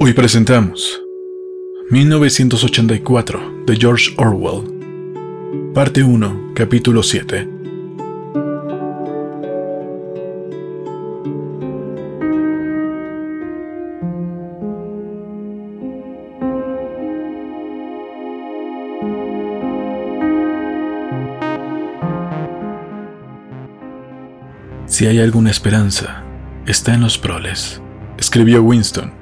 Hoy presentamos 1984 de George Orwell, parte 1, capítulo 7. Si hay alguna esperanza, está en los proles, escribió Winston.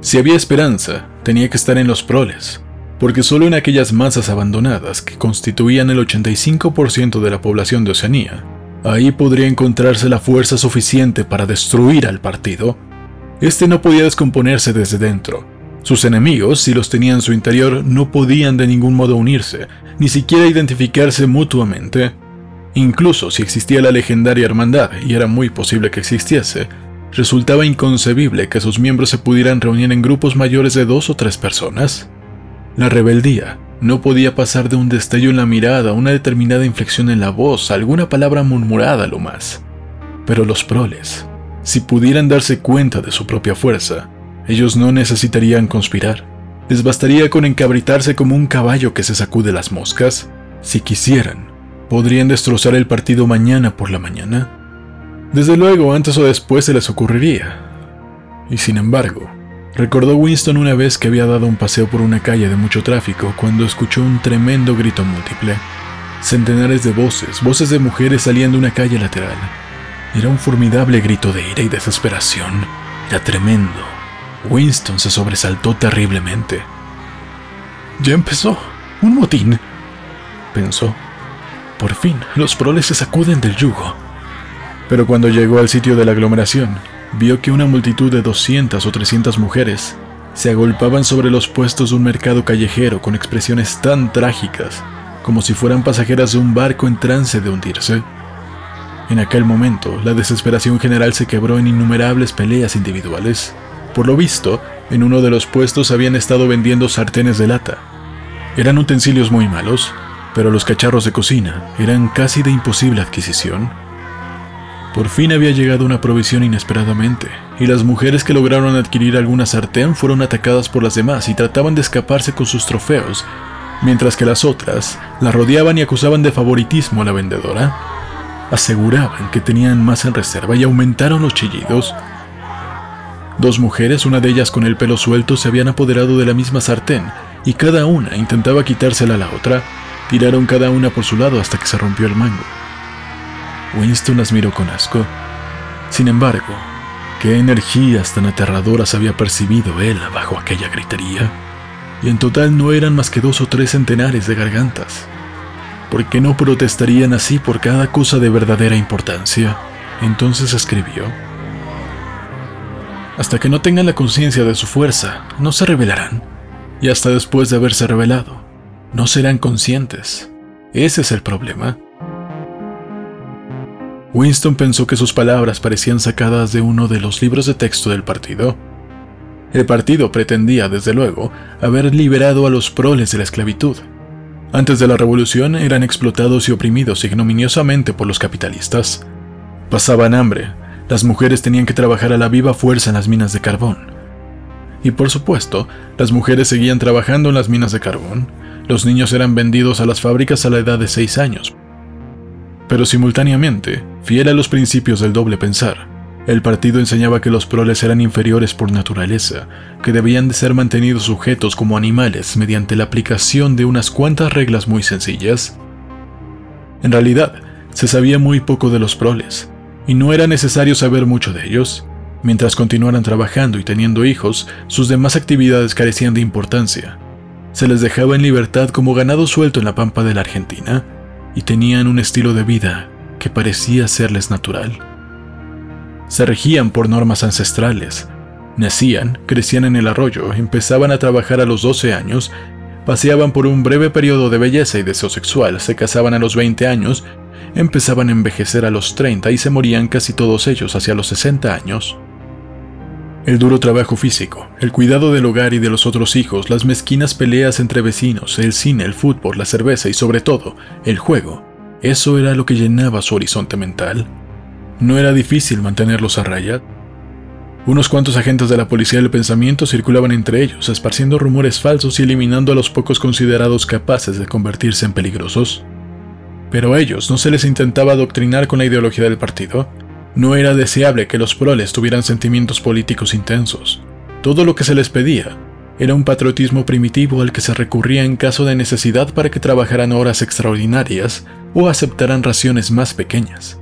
Si había esperanza, tenía que estar en los proles, porque solo en aquellas masas abandonadas que constituían el 85% de la población de Oceanía, ahí podría encontrarse la fuerza suficiente para destruir al partido. Este no podía descomponerse desde dentro. Sus enemigos, si los tenía en su interior, no podían de ningún modo unirse, ni siquiera identificarse mutuamente. Incluso si existía la legendaria hermandad, y era muy posible que existiese, resultaba inconcebible que sus miembros se pudieran reunir en grupos mayores de dos o tres personas. La rebeldía no podía pasar de un destello en la mirada, una determinada inflexión en la voz, alguna palabra murmurada lo más. Pero los proles, si pudieran darse cuenta de su propia fuerza, ellos no necesitarían conspirar. Les bastaría con encabritarse como un caballo que se sacude las moscas. Si quisieran, podrían destrozar el partido mañana por la mañana. Desde luego, antes o después se les ocurriría. Y sin embargo, recordó Winston una vez que había dado un paseo por una calle de mucho tráfico cuando escuchó un tremendo grito múltiple. Centenares de voces, voces de mujeres salían de una calle lateral. Era un formidable grito de ira y desesperación. Era tremendo. Winston se sobresaltó terriblemente. Ya empezó. Un motín. Pensó. Por fin, los proles se sacuden del yugo. Pero cuando llegó al sitio de la aglomeración, vio que una multitud de 200 o 300 mujeres se agolpaban sobre los puestos de un mercado callejero con expresiones tan trágicas como si fueran pasajeras de un barco en trance de hundirse. En aquel momento, la desesperación general se quebró en innumerables peleas individuales. Por lo visto, en uno de los puestos habían estado vendiendo sartenes de lata. Eran utensilios muy malos, pero los cacharros de cocina eran casi de imposible adquisición. Por fin había llegado una provisión inesperadamente, y las mujeres que lograron adquirir alguna sartén fueron atacadas por las demás y trataban de escaparse con sus trofeos, mientras que las otras la rodeaban y acusaban de favoritismo a la vendedora. Aseguraban que tenían más en reserva y aumentaron los chillidos. Dos mujeres, una de ellas con el pelo suelto, se habían apoderado de la misma sartén, y cada una intentaba quitársela a la otra, Tiraron cada una por su lado hasta que se rompió el mango. Winston las miró con asco. Sin embargo, qué energías tan aterradoras había percibido él bajo aquella gritería. Y en total no eran más que dos o tres centenares de gargantas. ¿Por qué no protestarían así por cada cosa de verdadera importancia? Entonces escribió. Hasta que no tengan la conciencia de su fuerza, no se rebelarán. Y hasta después de haberse revelado, no serán conscientes. Ese es el problema. Winston pensó que sus palabras parecían sacadas de uno de los libros de texto del partido. El partido pretendía, desde luego, haber liberado a los proles de la esclavitud. Antes de la revolución eran explotados y oprimidos ignominiosamente por los capitalistas. Pasaban hambre, las mujeres tenían que trabajar a la viva fuerza en las minas de carbón. Y por supuesto, las mujeres seguían trabajando en las minas de carbón, los niños eran vendidos a las fábricas a la edad de 6 años. Pero simultáneamente, fiel a los principios del doble pensar, el partido enseñaba que los proles eran inferiores por naturaleza, que debían de ser mantenidos sujetos como animales mediante la aplicación de unas cuantas reglas muy sencillas. En realidad, se sabía muy poco de los proles, y no era necesario saber mucho de ellos. Mientras continuaran trabajando y teniendo hijos, sus demás actividades carecían de importancia se les dejaba en libertad como ganado suelto en la pampa de la Argentina y tenían un estilo de vida que parecía serles natural. Se regían por normas ancestrales, nacían, crecían en el arroyo, empezaban a trabajar a los 12 años, paseaban por un breve periodo de belleza y deseo sexual, se casaban a los 20 años, empezaban a envejecer a los 30 y se morían casi todos ellos hacia los 60 años. El duro trabajo físico, el cuidado del hogar y de los otros hijos, las mezquinas peleas entre vecinos, el cine, el fútbol, la cerveza y sobre todo, el juego, eso era lo que llenaba su horizonte mental. No era difícil mantenerlos a raya. Unos cuantos agentes de la policía del pensamiento circulaban entre ellos, esparciendo rumores falsos y eliminando a los pocos considerados capaces de convertirse en peligrosos. Pero a ellos no se les intentaba adoctrinar con la ideología del partido. No era deseable que los proles tuvieran sentimientos políticos intensos. Todo lo que se les pedía era un patriotismo primitivo al que se recurría en caso de necesidad para que trabajaran horas extraordinarias o aceptaran raciones más pequeñas.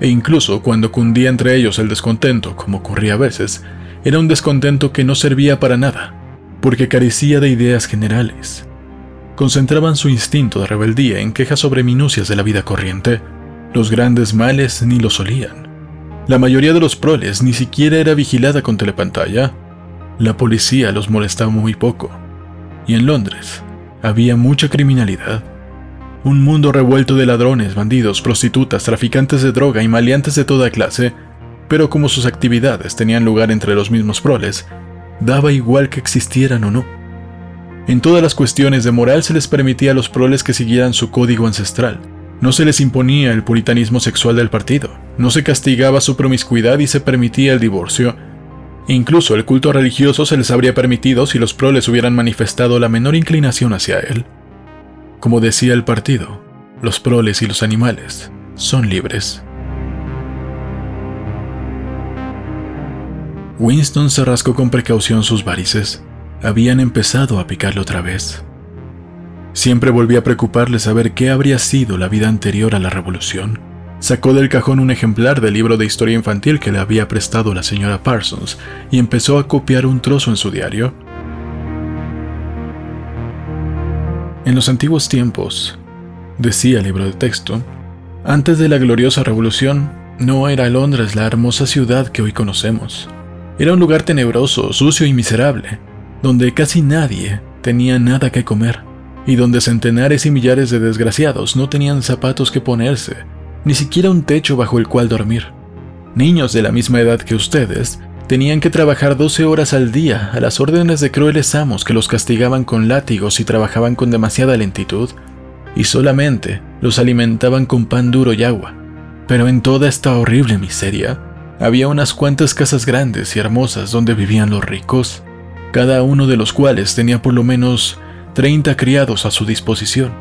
E incluso cuando cundía entre ellos el descontento, como ocurría a veces, era un descontento que no servía para nada, porque carecía de ideas generales. Concentraban su instinto de rebeldía en quejas sobre minucias de la vida corriente. Los grandes males ni los olían. La mayoría de los proles ni siquiera era vigilada con telepantalla, la policía los molestaba muy poco. Y en Londres había mucha criminalidad. Un mundo revuelto de ladrones, bandidos, prostitutas, traficantes de droga y maleantes de toda clase, pero como sus actividades tenían lugar entre los mismos proles, daba igual que existieran o no. En todas las cuestiones de moral se les permitía a los proles que siguieran su código ancestral. No se les imponía el puritanismo sexual del partido, no se castigaba su promiscuidad y se permitía el divorcio, Incluso el culto religioso se les habría permitido si los proles hubieran manifestado la menor inclinación hacia él. Como decía el partido, los proles y los animales son libres. Winston se rascó con precaución sus varices. Habían empezado a picarle otra vez. Siempre volvía a preocuparle saber qué habría sido la vida anterior a la revolución. Sacó del cajón un ejemplar del libro de historia infantil que le había prestado la señora Parsons y empezó a copiar un trozo en su diario. En los antiguos tiempos, decía el libro de texto, antes de la gloriosa revolución, no era Londres la hermosa ciudad que hoy conocemos. Era un lugar tenebroso, sucio y miserable, donde casi nadie tenía nada que comer, y donde centenares y millares de desgraciados no tenían zapatos que ponerse ni siquiera un techo bajo el cual dormir. Niños de la misma edad que ustedes tenían que trabajar 12 horas al día a las órdenes de crueles amos que los castigaban con látigos y trabajaban con demasiada lentitud, y solamente los alimentaban con pan duro y agua. Pero en toda esta horrible miseria, había unas cuantas casas grandes y hermosas donde vivían los ricos, cada uno de los cuales tenía por lo menos 30 criados a su disposición.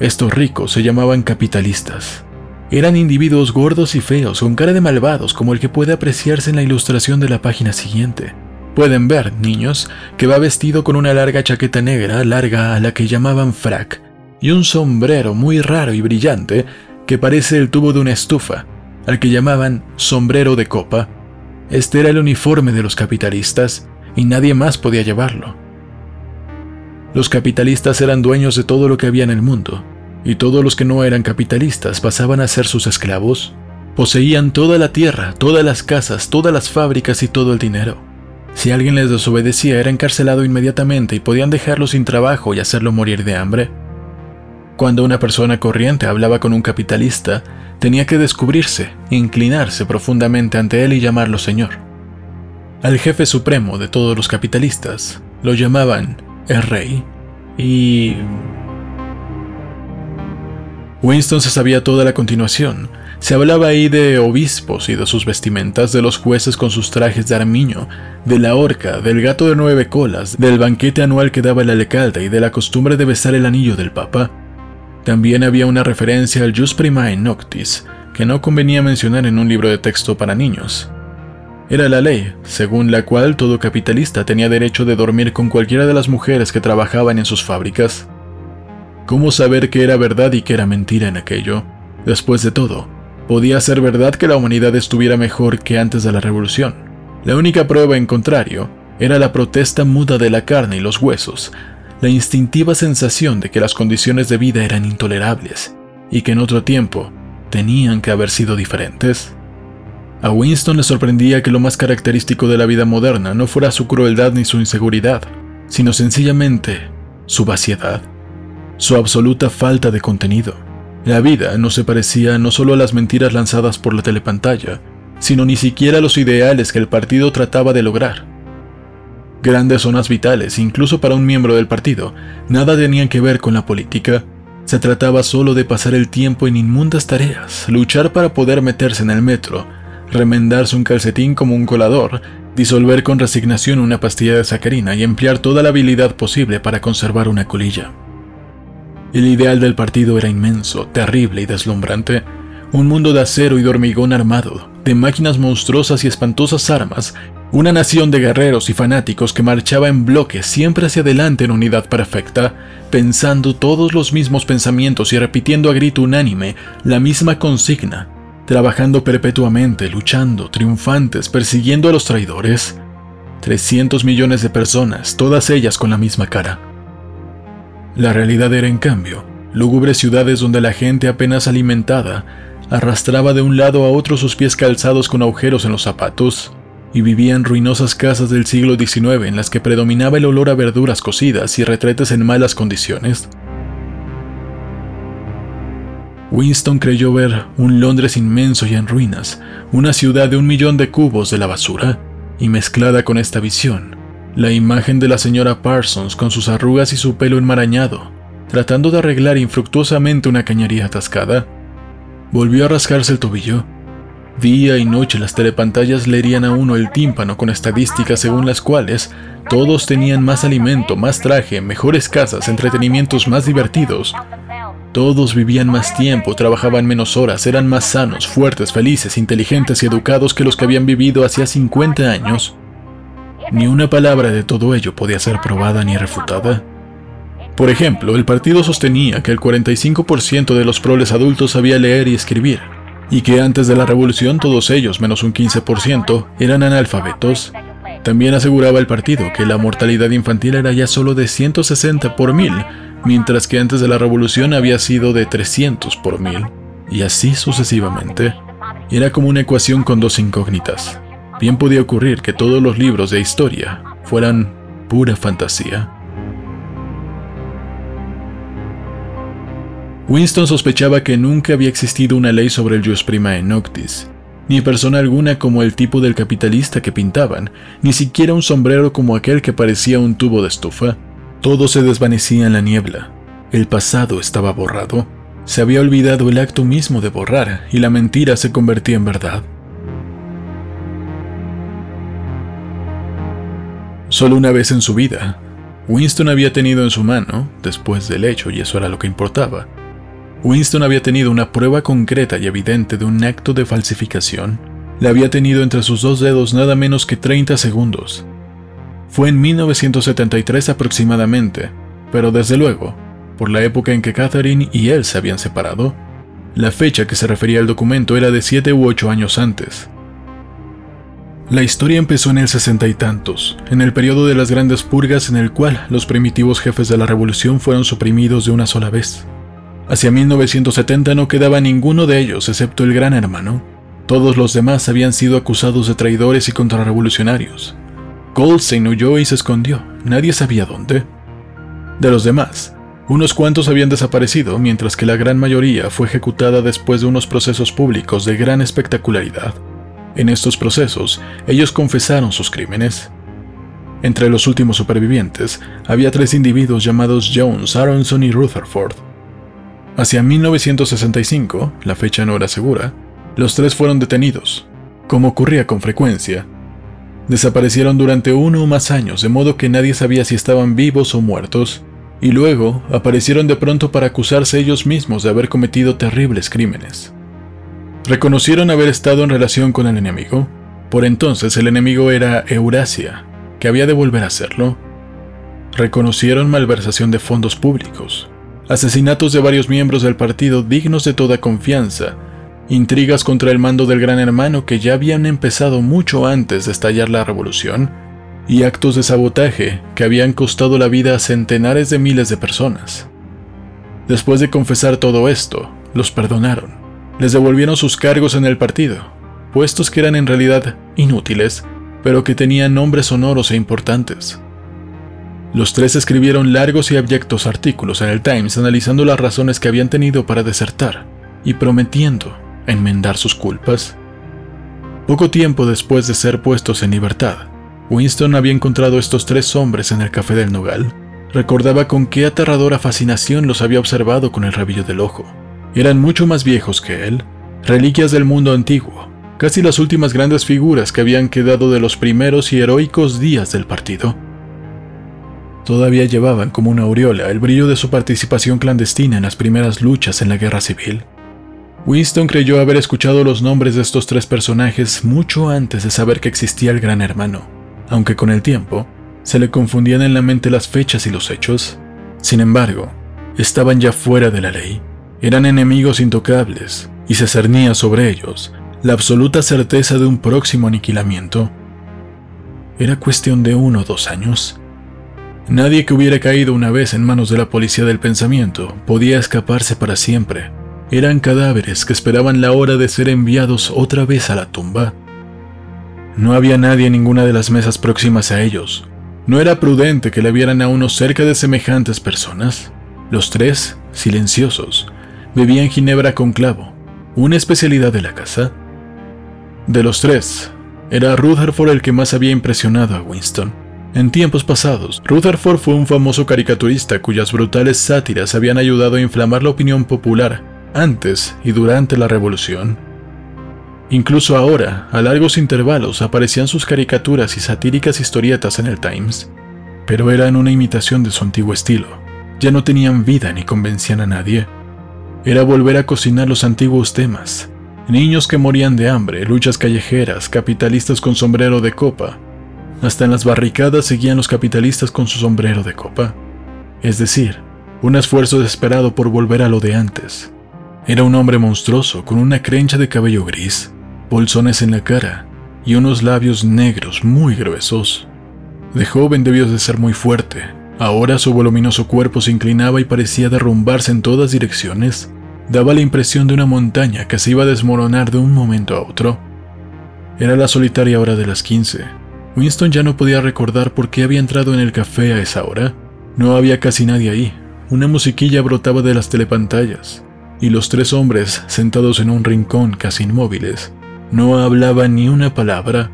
Estos ricos se llamaban capitalistas eran individuos gordos y feos, con cara de malvados, como el que puede apreciarse en la ilustración de la página siguiente. Pueden ver, niños, que va vestido con una larga chaqueta negra, larga a la que llamaban frac, y un sombrero muy raro y brillante que parece el tubo de una estufa, al que llamaban sombrero de copa. Este era el uniforme de los capitalistas, y nadie más podía llevarlo. Los capitalistas eran dueños de todo lo que había en el mundo, y todos los que no eran capitalistas pasaban a ser sus esclavos, poseían toda la tierra, todas las casas, todas las fábricas y todo el dinero. Si alguien les desobedecía era encarcelado inmediatamente y podían dejarlo sin trabajo y hacerlo morir de hambre. Cuando una persona corriente hablaba con un capitalista, tenía que descubrirse, inclinarse profundamente ante él y llamarlo señor. Al jefe supremo de todos los capitalistas lo llamaban el rey y Winston se sabía toda la continuación. Se hablaba ahí de obispos y de sus vestimentas, de los jueces con sus trajes de armiño, de la horca, del gato de nueve colas, del banquete anual que daba el alcalde y de la costumbre de besar el anillo del papa. También había una referencia al Jus Primae Noctis, que no convenía mencionar en un libro de texto para niños. Era la ley, según la cual todo capitalista tenía derecho de dormir con cualquiera de las mujeres que trabajaban en sus fábricas. ¿Cómo saber qué era verdad y qué era mentira en aquello? Después de todo, podía ser verdad que la humanidad estuviera mejor que antes de la revolución. La única prueba en contrario era la protesta muda de la carne y los huesos, la instintiva sensación de que las condiciones de vida eran intolerables y que en otro tiempo tenían que haber sido diferentes. A Winston le sorprendía que lo más característico de la vida moderna no fuera su crueldad ni su inseguridad, sino sencillamente su vaciedad su absoluta falta de contenido. La vida no se parecía no solo a las mentiras lanzadas por la telepantalla, sino ni siquiera a los ideales que el partido trataba de lograr. Grandes zonas vitales, incluso para un miembro del partido, nada tenían que ver con la política. Se trataba solo de pasar el tiempo en inmundas tareas, luchar para poder meterse en el metro, remendarse un calcetín como un colador, disolver con resignación una pastilla de sacarina y emplear toda la habilidad posible para conservar una colilla. El ideal del partido era inmenso, terrible y deslumbrante, un mundo de acero y de hormigón armado, de máquinas monstruosas y espantosas armas, una nación de guerreros y fanáticos que marchaba en bloque siempre hacia adelante en unidad perfecta, pensando todos los mismos pensamientos y repitiendo a grito unánime la misma consigna, trabajando perpetuamente, luchando, triunfantes, persiguiendo a los traidores. 300 millones de personas, todas ellas con la misma cara. La realidad era, en cambio, lúgubres ciudades donde la gente apenas alimentada arrastraba de un lado a otro sus pies calzados con agujeros en los zapatos, y vivía en ruinosas casas del siglo XIX en las que predominaba el olor a verduras cocidas y retretes en malas condiciones. Winston creyó ver un Londres inmenso y en ruinas, una ciudad de un millón de cubos de la basura, y mezclada con esta visión, la imagen de la señora Parsons con sus arrugas y su pelo enmarañado, tratando de arreglar infructuosamente una cañería atascada, volvió a rascarse el tobillo. Día y noche las telepantallas leerían a uno el tímpano con estadísticas según las cuales todos tenían más alimento, más traje, mejores casas, entretenimientos más divertidos, todos vivían más tiempo, trabajaban menos horas, eran más sanos, fuertes, felices, inteligentes y educados que los que habían vivido hacía 50 años. Ni una palabra de todo ello podía ser probada ni refutada. Por ejemplo, el partido sostenía que el 45% de los proles adultos sabía leer y escribir, y que antes de la revolución todos ellos, menos un 15%, eran analfabetos. También aseguraba el partido que la mortalidad infantil era ya solo de 160 por mil, mientras que antes de la revolución había sido de 300 por mil, y así sucesivamente. Era como una ecuación con dos incógnitas. Bien podía ocurrir que todos los libros de historia fueran pura fantasía. Winston sospechaba que nunca había existido una ley sobre el jus prima en Noctis, ni persona alguna como el tipo del capitalista que pintaban, ni siquiera un sombrero como aquel que parecía un tubo de estufa, todo se desvanecía en la niebla. El pasado estaba borrado. Se había olvidado el acto mismo de borrar y la mentira se convertía en verdad. Solo una vez en su vida, Winston había tenido en su mano, después del hecho, y eso era lo que importaba, Winston había tenido una prueba concreta y evidente de un acto de falsificación. La había tenido entre sus dos dedos nada menos que 30 segundos, fue en 1973 aproximadamente, pero desde luego, por la época en que Catherine y él se habían separado, la fecha que se refería al documento era de siete u ocho años antes. La historia empezó en el sesenta y tantos, en el periodo de las grandes purgas en el cual los primitivos jefes de la revolución fueron suprimidos de una sola vez. Hacia 1970 no quedaba ninguno de ellos excepto el gran hermano. Todos los demás habían sido acusados de traidores y contrarrevolucionarios. Goldstein huyó y se escondió, nadie sabía dónde. De los demás, unos cuantos habían desaparecido, mientras que la gran mayoría fue ejecutada después de unos procesos públicos de gran espectacularidad. En estos procesos, ellos confesaron sus crímenes. Entre los últimos supervivientes, había tres individuos llamados Jones, Aronson y Rutherford. Hacia 1965, la fecha no era segura, los tres fueron detenidos. Como ocurría con frecuencia, Desaparecieron durante uno o más años, de modo que nadie sabía si estaban vivos o muertos, y luego aparecieron de pronto para acusarse ellos mismos de haber cometido terribles crímenes. Reconocieron haber estado en relación con el enemigo. Por entonces el enemigo era Eurasia, que había de volver a hacerlo. Reconocieron malversación de fondos públicos, asesinatos de varios miembros del partido dignos de toda confianza intrigas contra el mando del gran hermano que ya habían empezado mucho antes de estallar la revolución, y actos de sabotaje que habían costado la vida a centenares de miles de personas. Después de confesar todo esto, los perdonaron, les devolvieron sus cargos en el partido, puestos que eran en realidad inútiles, pero que tenían nombres sonoros e importantes. Los tres escribieron largos y abyectos artículos en el Times analizando las razones que habían tenido para desertar y prometiendo enmendar sus culpas? Poco tiempo después de ser puestos en libertad, Winston había encontrado estos tres hombres en el café del Nogal. Recordaba con qué aterradora fascinación los había observado con el rabillo del ojo. Eran mucho más viejos que él, reliquias del mundo antiguo, casi las últimas grandes figuras que habían quedado de los primeros y heroicos días del partido. Todavía llevaban como una aureola el brillo de su participación clandestina en las primeras luchas en la guerra civil. Winston creyó haber escuchado los nombres de estos tres personajes mucho antes de saber que existía el Gran Hermano, aunque con el tiempo se le confundían en la mente las fechas y los hechos. Sin embargo, estaban ya fuera de la ley, eran enemigos intocables, y se cernía sobre ellos la absoluta certeza de un próximo aniquilamiento. Era cuestión de uno o dos años. Nadie que hubiera caído una vez en manos de la policía del pensamiento podía escaparse para siempre. Eran cadáveres que esperaban la hora de ser enviados otra vez a la tumba. No había nadie en ninguna de las mesas próximas a ellos. No era prudente que le vieran a uno cerca de semejantes personas. Los tres, silenciosos, bebían ginebra con clavo, una especialidad de la casa. De los tres, era Rutherford el que más había impresionado a Winston. En tiempos pasados, Rutherford fue un famoso caricaturista cuyas brutales sátiras habían ayudado a inflamar la opinión popular antes y durante la Revolución. Incluso ahora, a largos intervalos, aparecían sus caricaturas y satíricas historietas en el Times, pero eran una imitación de su antiguo estilo. Ya no tenían vida ni convencían a nadie. Era volver a cocinar los antiguos temas, Niños que morían de hambre, luchas callejeras, capitalistas con sombrero de copa. Hasta en las barricadas seguían los capitalistas con su sombrero de copa. Es decir, un esfuerzo desesperado por volver a lo de antes. Era un hombre monstruoso con una crencha de cabello gris, bolsones en la cara y unos labios negros muy gruesos. De joven debió de ser muy fuerte. Ahora su voluminoso cuerpo se inclinaba y parecía derrumbarse en todas direcciones daba la impresión de una montaña que se iba a desmoronar de un momento a otro. Era la solitaria hora de las 15. Winston ya no podía recordar por qué había entrado en el café a esa hora. No había casi nadie ahí. Una musiquilla brotaba de las telepantallas, y los tres hombres, sentados en un rincón casi inmóviles, no hablaban ni una palabra.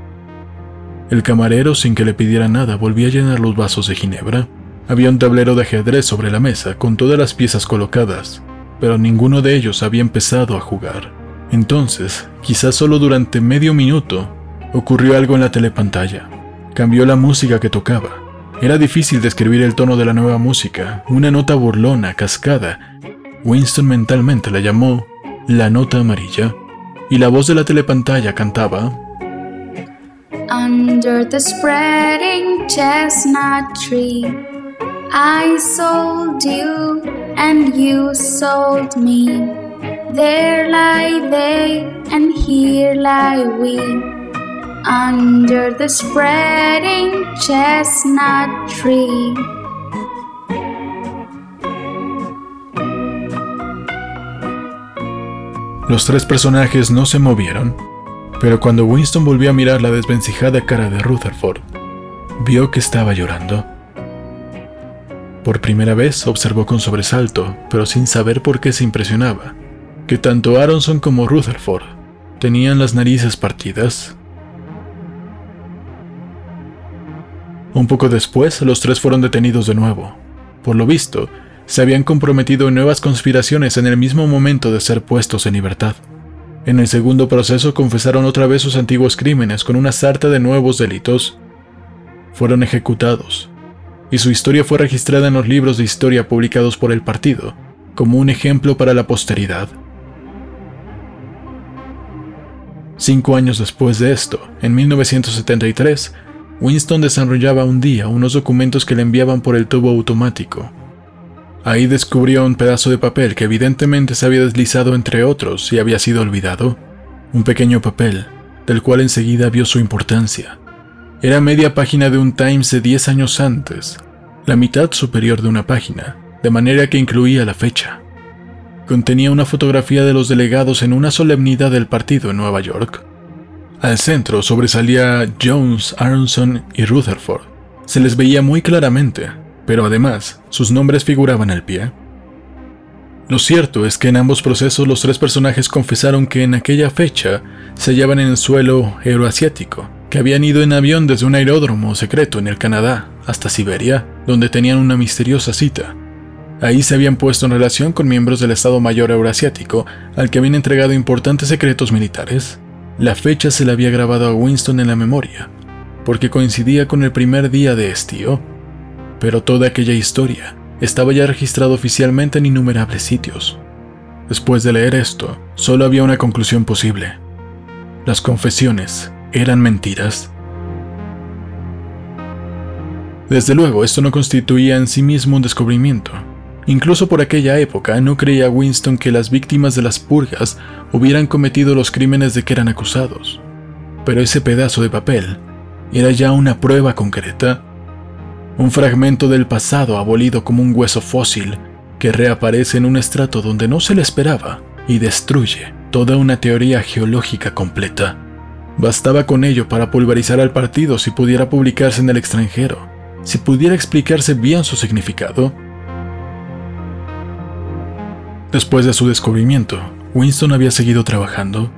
El camarero, sin que le pidiera nada, volvía a llenar los vasos de ginebra. Había un tablero de ajedrez sobre la mesa, con todas las piezas colocadas, pero ninguno de ellos había empezado a jugar. Entonces, quizás solo durante medio minuto, ocurrió algo en la telepantalla. Cambió la música que tocaba. Era difícil describir el tono de la nueva música, una nota burlona, cascada. Winston mentalmente la llamó la nota amarilla, y la voz de la telepantalla cantaba Under the spreading chestnut tree, I sold you and you sold me. There lie they, and here lie we, under the spreading chestnut tree. Los tres personajes no se movieron, pero cuando Winston volvió a mirar la desvencijada cara de Rutherford, vio que estaba llorando. Por primera vez observó con sobresalto, pero sin saber por qué se impresionaba, que tanto Aronson como Rutherford tenían las narices partidas. Un poco después, los tres fueron detenidos de nuevo. Por lo visto, se habían comprometido en nuevas conspiraciones en el mismo momento de ser puestos en libertad. En el segundo proceso confesaron otra vez sus antiguos crímenes con una sarta de nuevos delitos. Fueron ejecutados, y su historia fue registrada en los libros de historia publicados por el partido, como un ejemplo para la posteridad. Cinco años después de esto, en 1973, Winston desarrollaba un día unos documentos que le enviaban por el tubo automático. Ahí descubrió un pedazo de papel que evidentemente se había deslizado entre otros y había sido olvidado. Un pequeño papel, del cual enseguida vio su importancia. Era media página de un Times de 10 años antes, la mitad superior de una página, de manera que incluía la fecha. Contenía una fotografía de los delegados en una solemnidad del partido en Nueva York. Al centro sobresalía Jones, Aronson y Rutherford. Se les veía muy claramente, pero además sus nombres figuraban al pie. Lo cierto es que en ambos procesos los tres personajes confesaron que en aquella fecha se hallaban en el suelo euroasiático, que habían ido en avión desde un aeródromo secreto en el Canadá hasta Siberia, donde tenían una misteriosa cita. Ahí se habían puesto en relación con miembros del Estado Mayor Euroasiático, al que habían entregado importantes secretos militares. La fecha se le había grabado a Winston en la memoria, porque coincidía con el primer día de estío, pero toda aquella historia estaba ya registrada oficialmente en innumerables sitios. Después de leer esto, solo había una conclusión posible. Las confesiones eran mentiras. Desde luego, esto no constituía en sí mismo un descubrimiento. Incluso por aquella época no creía Winston que las víctimas de las purgas hubieran cometido los crímenes de que eran acusados. Pero ese pedazo de papel era ya una prueba concreta. Un fragmento del pasado abolido como un hueso fósil que reaparece en un estrato donde no se le esperaba y destruye toda una teoría geológica completa. Bastaba con ello para pulverizar al partido si pudiera publicarse en el extranjero, si pudiera explicarse bien su significado. Después de su descubrimiento, Winston había seguido trabajando.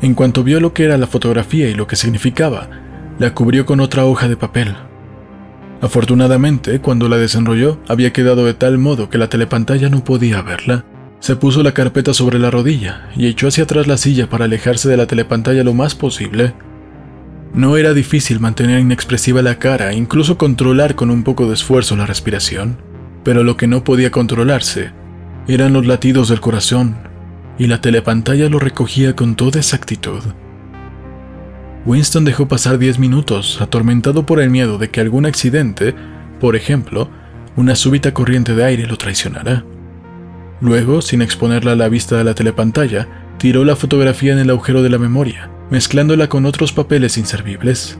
En cuanto vio lo que era la fotografía y lo que significaba, la cubrió con otra hoja de papel. Afortunadamente, cuando la desenrolló, había quedado de tal modo que la telepantalla no podía verla. Se puso la carpeta sobre la rodilla y echó hacia atrás la silla para alejarse de la telepantalla lo más posible. No era difícil mantener inexpresiva la cara incluso controlar con un poco de esfuerzo la respiración, pero lo que no podía controlarse eran los latidos del corazón, y la telepantalla lo recogía con toda exactitud. Winston dejó pasar diez minutos, atormentado por el miedo de que algún accidente, por ejemplo, una súbita corriente de aire lo traicionara. Luego, sin exponerla a la vista de la telepantalla, tiró la fotografía en el agujero de la memoria, mezclándola con otros papeles inservibles.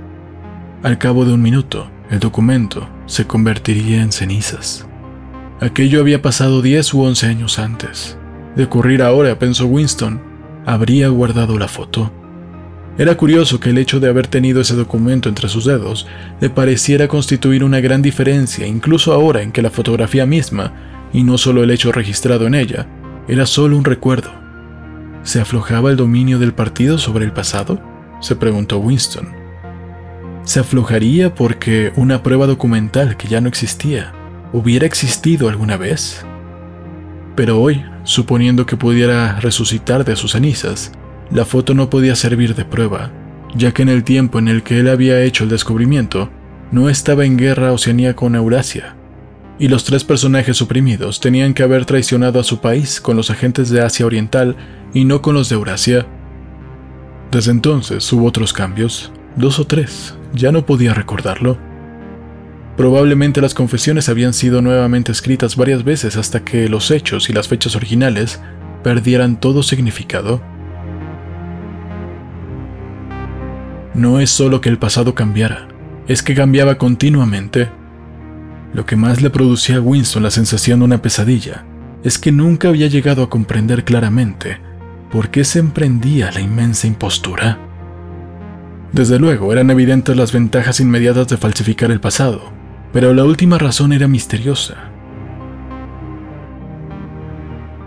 Al cabo de un minuto, el documento se convertiría en cenizas. Aquello había pasado 10 u 11 años antes. De ocurrir ahora, pensó Winston, habría guardado la foto. Era curioso que el hecho de haber tenido ese documento entre sus dedos le pareciera constituir una gran diferencia, incluso ahora en que la fotografía misma y no solo el hecho registrado en ella, era solo un recuerdo. ¿Se aflojaba el dominio del partido sobre el pasado? se preguntó Winston. ¿Se aflojaría porque una prueba documental que ya no existía hubiera existido alguna vez? Pero hoy, suponiendo que pudiera resucitar de sus cenizas, la foto no podía servir de prueba, ya que en el tiempo en el que él había hecho el descubrimiento, no estaba en guerra Oceanía con Eurasia, y los tres personajes suprimidos tenían que haber traicionado a su país con los agentes de Asia Oriental y no con los de Eurasia. Desde entonces hubo otros cambios, dos o tres, ya no podía recordarlo. Probablemente las confesiones habían sido nuevamente escritas varias veces hasta que los hechos y las fechas originales perdieran todo significado. No es solo que el pasado cambiara, es que cambiaba continuamente lo que más le producía a Winston la sensación de una pesadilla es que nunca había llegado a comprender claramente por qué se emprendía la inmensa impostura. Desde luego eran evidentes las ventajas inmediatas de falsificar el pasado, pero la última razón era misteriosa.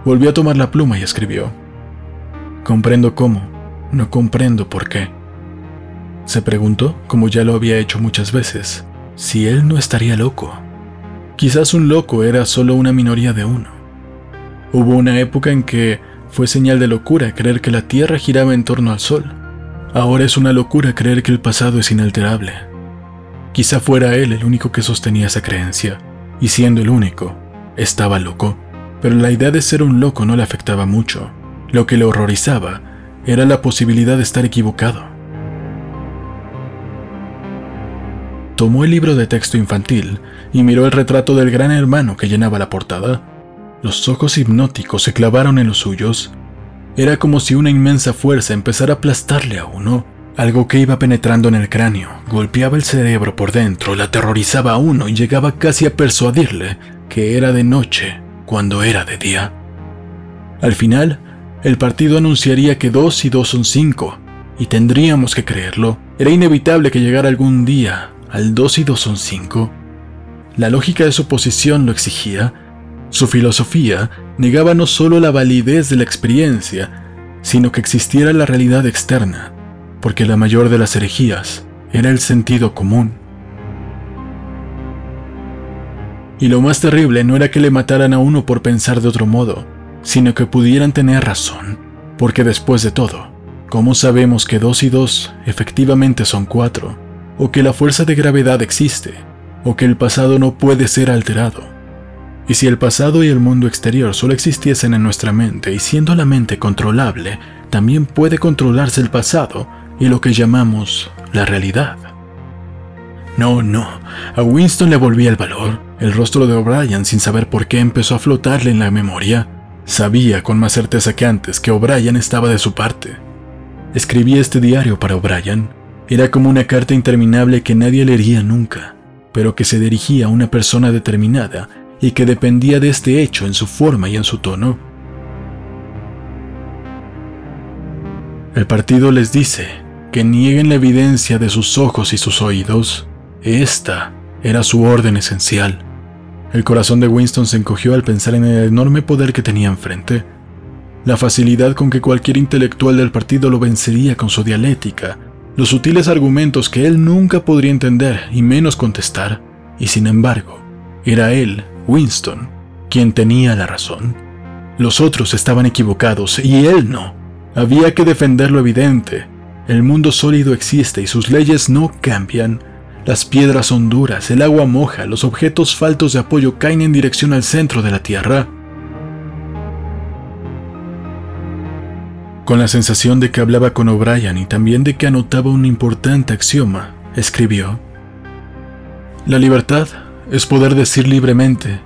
Volvió a tomar la pluma y escribió, Comprendo cómo, no comprendo por qué. Se preguntó, como ya lo había hecho muchas veces, si él no estaría loco. Quizás un loco era solo una minoría de uno. Hubo una época en que fue señal de locura creer que la Tierra giraba en torno al Sol. Ahora es una locura creer que el pasado es inalterable. Quizá fuera él el único que sostenía esa creencia, y siendo el único, estaba loco. Pero la idea de ser un loco no le afectaba mucho. Lo que le horrorizaba era la posibilidad de estar equivocado. Tomó el libro de texto infantil y miró el retrato del gran hermano que llenaba la portada. Los ojos hipnóticos se clavaron en los suyos. Era como si una inmensa fuerza empezara a aplastarle a uno. Algo que iba penetrando en el cráneo, golpeaba el cerebro por dentro, la aterrorizaba a uno y llegaba casi a persuadirle que era de noche cuando era de día. Al final, el partido anunciaría que dos y dos son cinco, y tendríamos que creerlo. Era inevitable que llegara algún día al 2 y 2 son 5. La lógica de su posición lo exigía. Su filosofía negaba no solo la validez de la experiencia, sino que existiera la realidad externa, porque la mayor de las herejías era el sentido común. Y lo más terrible no era que le mataran a uno por pensar de otro modo, sino que pudieran tener razón, porque después de todo, ¿Cómo sabemos que dos y dos efectivamente son cuatro? ¿O que la fuerza de gravedad existe? ¿O que el pasado no puede ser alterado? Y si el pasado y el mundo exterior solo existiesen en nuestra mente y siendo la mente controlable, también puede controlarse el pasado y lo que llamamos la realidad. No, no, a Winston le volvía el valor. El rostro de O'Brien, sin saber por qué, empezó a flotarle en la memoria. Sabía con más certeza que antes que O'Brien estaba de su parte. Escribía este diario para O'Brien. Era como una carta interminable que nadie leería nunca, pero que se dirigía a una persona determinada y que dependía de este hecho en su forma y en su tono. El partido les dice que nieguen la evidencia de sus ojos y sus oídos. Esta era su orden esencial. El corazón de Winston se encogió al pensar en el enorme poder que tenía enfrente la facilidad con que cualquier intelectual del partido lo vencería con su dialéctica, los sutiles argumentos que él nunca podría entender y menos contestar, y sin embargo, era él, Winston, quien tenía la razón. Los otros estaban equivocados y él no. Había que defender lo evidente. El mundo sólido existe y sus leyes no cambian. Las piedras son duras, el agua moja, los objetos faltos de apoyo caen en dirección al centro de la Tierra. Con la sensación de que hablaba con O'Brien y también de que anotaba un importante axioma, escribió, La libertad es poder decir libremente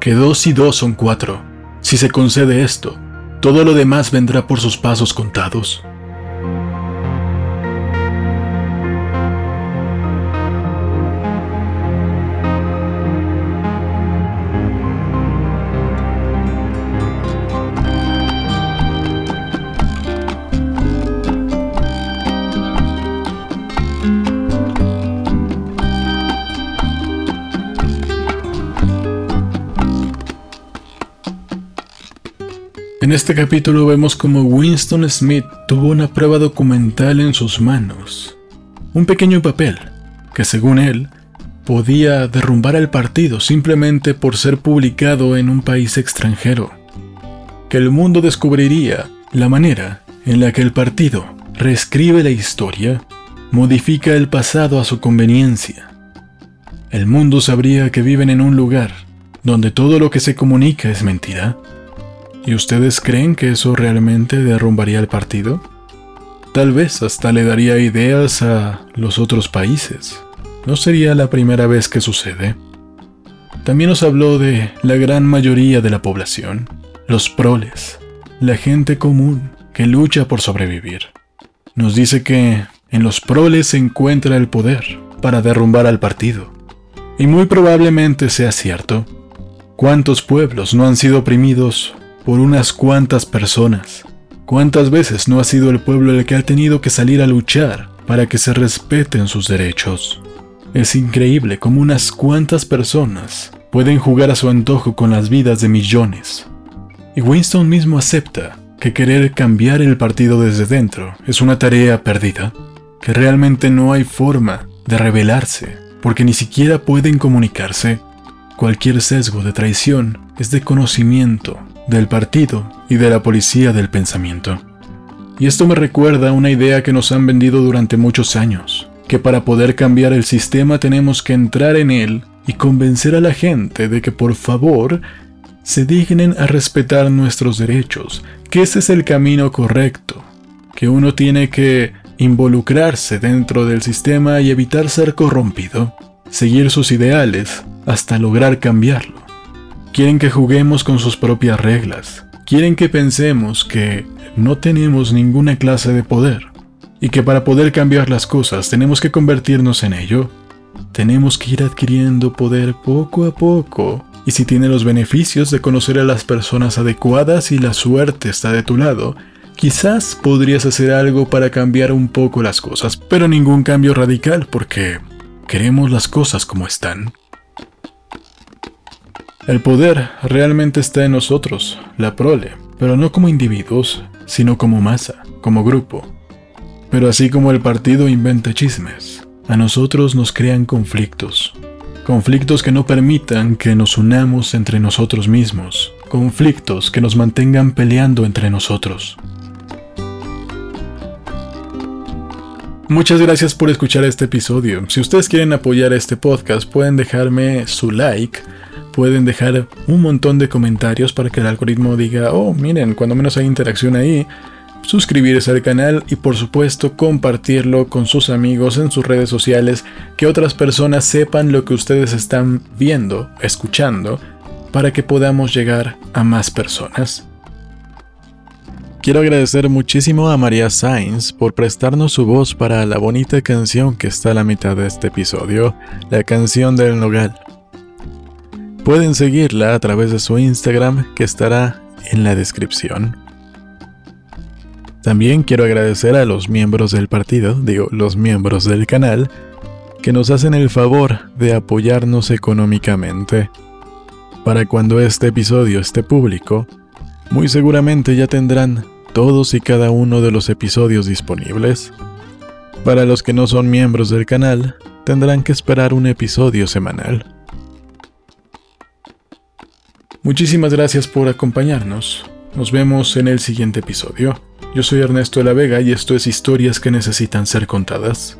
que dos y dos son cuatro. Si se concede esto, todo lo demás vendrá por sus pasos contados. En este capítulo vemos como Winston Smith tuvo una prueba documental en sus manos. Un pequeño papel que según él podía derrumbar el partido simplemente por ser publicado en un país extranjero. Que el mundo descubriría la manera en la que el partido reescribe la historia, modifica el pasado a su conveniencia. El mundo sabría que viven en un lugar donde todo lo que se comunica es mentira ¿Y ustedes creen que eso realmente derrumbaría el partido? Tal vez hasta le daría ideas a los otros países. No sería la primera vez que sucede. También nos habló de la gran mayoría de la población, los proles, la gente común que lucha por sobrevivir. Nos dice que en los proles se encuentra el poder para derrumbar al partido. Y muy probablemente sea cierto. ¿Cuántos pueblos no han sido oprimidos por unas cuantas personas. ¿Cuántas veces no ha sido el pueblo el que ha tenido que salir a luchar para que se respeten sus derechos? Es increíble cómo unas cuantas personas pueden jugar a su antojo con las vidas de millones. Y Winston mismo acepta que querer cambiar el partido desde dentro es una tarea perdida, que realmente no hay forma de rebelarse, porque ni siquiera pueden comunicarse. Cualquier sesgo de traición es de conocimiento del partido y de la policía del pensamiento. Y esto me recuerda una idea que nos han vendido durante muchos años, que para poder cambiar el sistema tenemos que entrar en él y convencer a la gente de que por favor se dignen a respetar nuestros derechos, que ese es el camino correcto, que uno tiene que involucrarse dentro del sistema y evitar ser corrompido, seguir sus ideales hasta lograr cambiarlo. Quieren que juguemos con sus propias reglas. Quieren que pensemos que no tenemos ninguna clase de poder y que para poder cambiar las cosas tenemos que convertirnos en ello. Tenemos que ir adquiriendo poder poco a poco. Y si tiene los beneficios de conocer a las personas adecuadas y la suerte está de tu lado, quizás podrías hacer algo para cambiar un poco las cosas, pero ningún cambio radical porque queremos las cosas como están. El poder realmente está en nosotros, la prole, pero no como individuos, sino como masa, como grupo. Pero así como el partido inventa chismes, a nosotros nos crean conflictos. Conflictos que no permitan que nos unamos entre nosotros mismos. Conflictos que nos mantengan peleando entre nosotros. Muchas gracias por escuchar este episodio. Si ustedes quieren apoyar este podcast, pueden dejarme su like, pueden dejar un montón de comentarios para que el algoritmo diga, oh, miren, cuando menos hay interacción ahí, suscribirse al canal y por supuesto compartirlo con sus amigos en sus redes sociales, que otras personas sepan lo que ustedes están viendo, escuchando, para que podamos llegar a más personas. Quiero agradecer muchísimo a María Sainz por prestarnos su voz para la bonita canción que está a la mitad de este episodio, la canción del Nogal. Pueden seguirla a través de su Instagram que estará en la descripción. También quiero agradecer a los miembros del partido, digo, los miembros del canal, que nos hacen el favor de apoyarnos económicamente. Para cuando este episodio esté público, muy seguramente ya tendrán todos y cada uno de los episodios disponibles. Para los que no son miembros del canal, tendrán que esperar un episodio semanal. Muchísimas gracias por acompañarnos. Nos vemos en el siguiente episodio. Yo soy Ernesto de la Vega y esto es Historias que necesitan ser contadas.